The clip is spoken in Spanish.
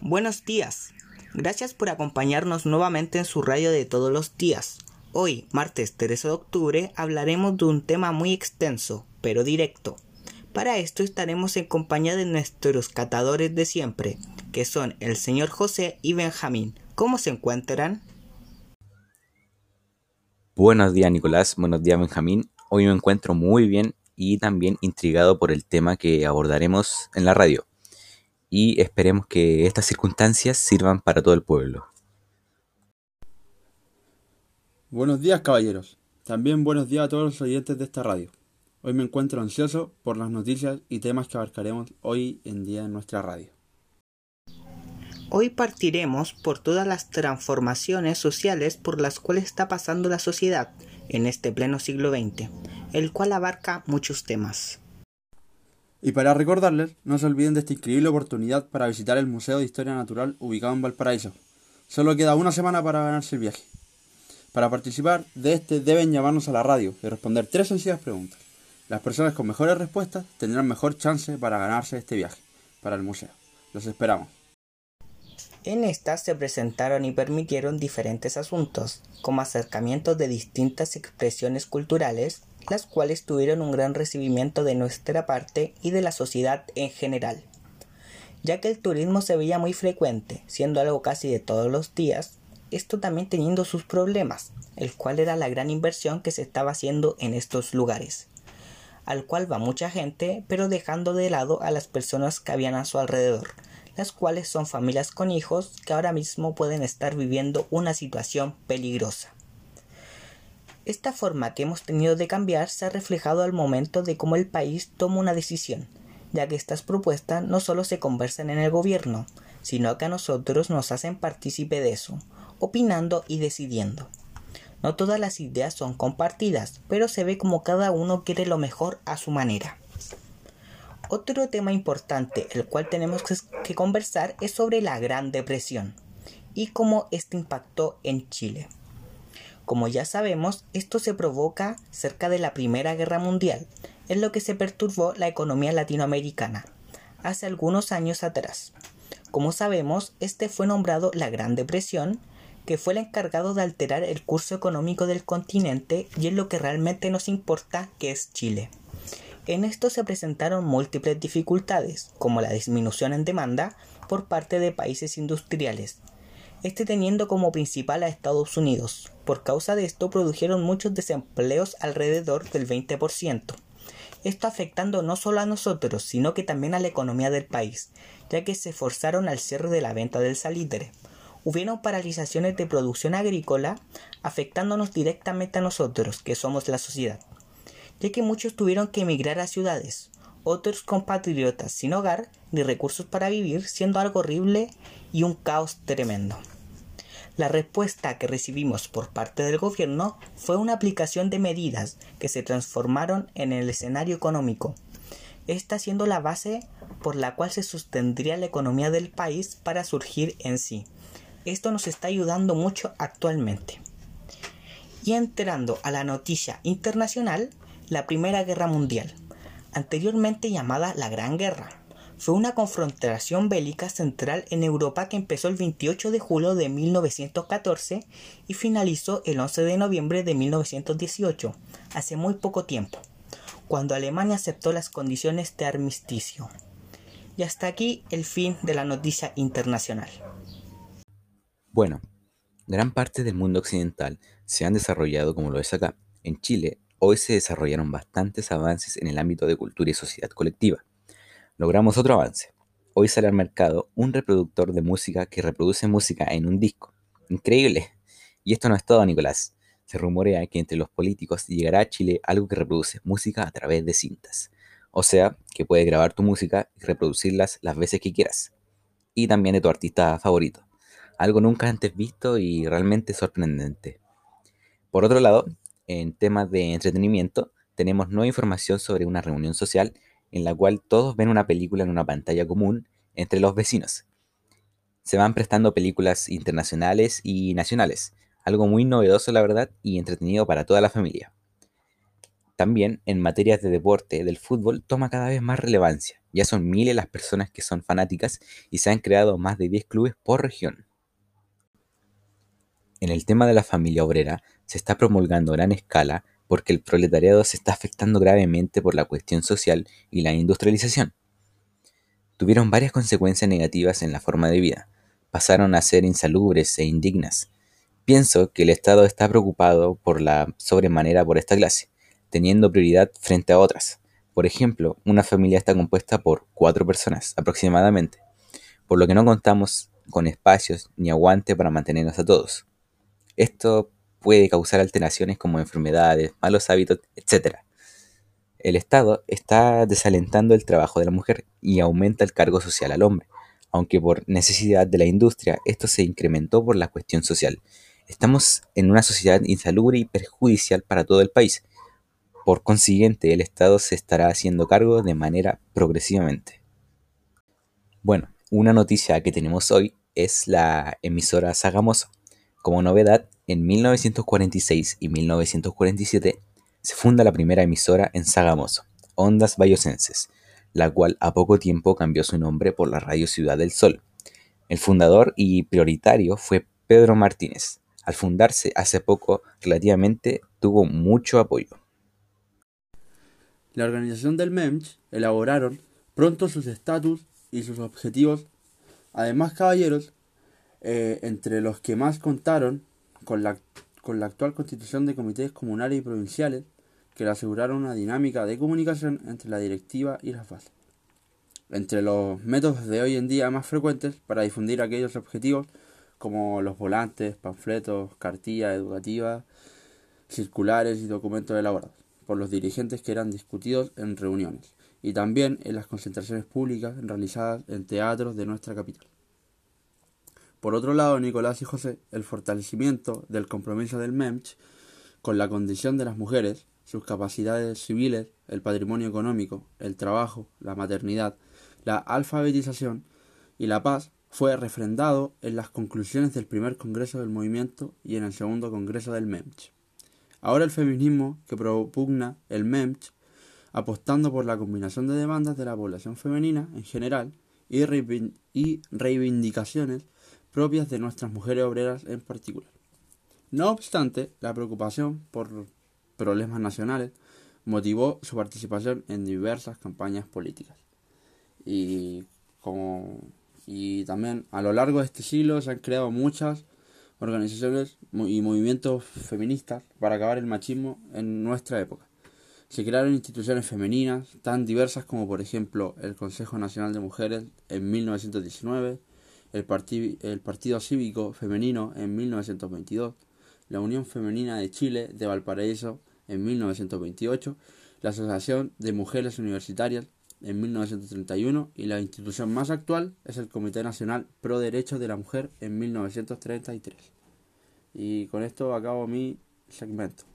Buenos días. Gracias por acompañarnos nuevamente en su radio de todos los días. Hoy, martes 13 de octubre, hablaremos de un tema muy extenso, pero directo. Para esto estaremos en compañía de nuestros catadores de siempre, que son el señor José y Benjamín. ¿Cómo se encuentran? Buenos días Nicolás, buenos días Benjamín. Hoy me encuentro muy bien y también intrigado por el tema que abordaremos en la radio y esperemos que estas circunstancias sirvan para todo el pueblo. Buenos días caballeros, también buenos días a todos los oyentes de esta radio. Hoy me encuentro ansioso por las noticias y temas que abarcaremos hoy en día en nuestra radio. Hoy partiremos por todas las transformaciones sociales por las cuales está pasando la sociedad en este pleno siglo XX, el cual abarca muchos temas. Y para recordarles, no se olviden de esta increíble oportunidad para visitar el Museo de Historia Natural ubicado en Valparaíso. Solo queda una semana para ganarse el viaje. Para participar de este deben llamarnos a la radio y responder tres sencillas preguntas. Las personas con mejores respuestas tendrán mejor chance para ganarse este viaje para el museo. Los esperamos. En estas se presentaron y permitieron diferentes asuntos, como acercamientos de distintas expresiones culturales, las cuales tuvieron un gran recibimiento de nuestra parte y de la sociedad en general. Ya que el turismo se veía muy frecuente, siendo algo casi de todos los días, esto también teniendo sus problemas, el cual era la gran inversión que se estaba haciendo en estos lugares, al cual va mucha gente, pero dejando de lado a las personas que habían a su alrededor, las cuales son familias con hijos que ahora mismo pueden estar viviendo una situación peligrosa. Esta forma que hemos tenido de cambiar se ha reflejado al momento de cómo el país toma una decisión, ya que estas propuestas no solo se conversan en el gobierno, sino que a nosotros nos hacen partícipe de eso, opinando y decidiendo. No todas las ideas son compartidas, pero se ve como cada uno quiere lo mejor a su manera. Otro tema importante, el cual tenemos que conversar, es sobre la Gran Depresión y cómo este impactó en Chile. Como ya sabemos, esto se provoca cerca de la Primera Guerra Mundial, en lo que se perturbó la economía latinoamericana, hace algunos años atrás. Como sabemos, este fue nombrado la Gran Depresión, que fue el encargado de alterar el curso económico del continente y en lo que realmente nos importa, que es Chile. En esto se presentaron múltiples dificultades, como la disminución en demanda por parte de países industriales, este teniendo como principal a Estados Unidos. Por causa de esto produjeron muchos desempleos alrededor del 20%. Esto afectando no solo a nosotros, sino que también a la economía del país, ya que se forzaron al cierre de la venta del salitre. Hubieron paralizaciones de producción agrícola, afectándonos directamente a nosotros, que somos la sociedad, ya que muchos tuvieron que emigrar a ciudades, otros compatriotas sin hogar ni recursos para vivir, siendo algo horrible y un caos tremendo. La respuesta que recibimos por parte del gobierno fue una aplicación de medidas que se transformaron en el escenario económico, esta siendo la base por la cual se sostendría la economía del país para surgir en sí. Esto nos está ayudando mucho actualmente. Y entrando a la noticia internacional, la Primera Guerra Mundial anteriormente llamada la Gran Guerra. Fue una confrontación bélica central en Europa que empezó el 28 de julio de 1914 y finalizó el 11 de noviembre de 1918, hace muy poco tiempo, cuando Alemania aceptó las condiciones de armisticio. Y hasta aquí el fin de la noticia internacional. Bueno, gran parte del mundo occidental se han desarrollado como lo es acá. En Chile, Hoy se desarrollaron bastantes avances en el ámbito de cultura y sociedad colectiva. Logramos otro avance. Hoy sale al mercado un reproductor de música que reproduce música en un disco. Increíble. Y esto no es todo, Nicolás. Se rumorea que entre los políticos llegará a Chile algo que reproduce música a través de cintas. O sea, que puedes grabar tu música y reproducirlas las veces que quieras. Y también de tu artista favorito. Algo nunca antes visto y realmente sorprendente. Por otro lado, en temas de entretenimiento, tenemos nueva información sobre una reunión social en la cual todos ven una película en una pantalla común entre los vecinos. Se van prestando películas internacionales y nacionales, algo muy novedoso la verdad y entretenido para toda la familia. También en materias de deporte del fútbol toma cada vez más relevancia. Ya son miles las personas que son fanáticas y se han creado más de 10 clubes por región. En el tema de la familia obrera se está promulgando a gran escala porque el proletariado se está afectando gravemente por la cuestión social y la industrialización. Tuvieron varias consecuencias negativas en la forma de vida. Pasaron a ser insalubres e indignas. Pienso que el Estado está preocupado por la sobremanera por esta clase teniendo prioridad frente a otras. Por ejemplo, una familia está compuesta por cuatro personas aproximadamente, por lo que no contamos con espacios ni aguante para mantenernos a todos. Esto puede causar alteraciones como enfermedades, malos hábitos, etc. El Estado está desalentando el trabajo de la mujer y aumenta el cargo social al hombre, aunque por necesidad de la industria esto se incrementó por la cuestión social. Estamos en una sociedad insalubre y perjudicial para todo el país, por consiguiente, el Estado se estará haciendo cargo de manera progresivamente. Bueno, una noticia que tenemos hoy es la emisora Sagamoso. Como novedad, en 1946 y 1947 se funda la primera emisora en Sagamoso, Ondas Bayosenses, la cual a poco tiempo cambió su nombre por la Radio Ciudad del Sol. El fundador y prioritario fue Pedro Martínez. Al fundarse hace poco, relativamente tuvo mucho apoyo la organización del MEMCH elaboraron pronto sus estatus y sus objetivos. Además, caballeros, eh, entre los que más contaron con la, con la actual constitución de comités comunales y provinciales, que le aseguraron una dinámica de comunicación entre la directiva y las bases. Entre los métodos de hoy en día más frecuentes para difundir aquellos objetivos, como los volantes, panfletos, cartillas educativas, circulares y documentos elaborados por los dirigentes que eran discutidos en reuniones y también en las concentraciones públicas realizadas en teatros de nuestra capital. Por otro lado, Nicolás y José, el fortalecimiento del compromiso del MEMCH con la condición de las mujeres, sus capacidades civiles, el patrimonio económico, el trabajo, la maternidad, la alfabetización y la paz fue refrendado en las conclusiones del primer Congreso del Movimiento y en el segundo Congreso del MEMCH. Ahora el feminismo que propugna el MEMCH, apostando por la combinación de demandas de la población femenina en general y, reivindicaciones propias de nuestras mujeres obreras en particular. No obstante, la preocupación por problemas nacionales motivó su participación en diversas campañas políticas. Y, como, y también a lo largo de este siglo se han creado muchas organizaciones y movimientos feministas para acabar el machismo en nuestra época. Se crearon instituciones femeninas tan diversas como por ejemplo el Consejo Nacional de Mujeres en 1919, el, el Partido Cívico Femenino en 1922, la Unión Femenina de Chile de Valparaíso en 1928, la Asociación de Mujeres Universitarias en 1931 y la institución más actual es el Comité Nacional Pro Derechos de la Mujer en 1933. Y con esto acabo mi segmento.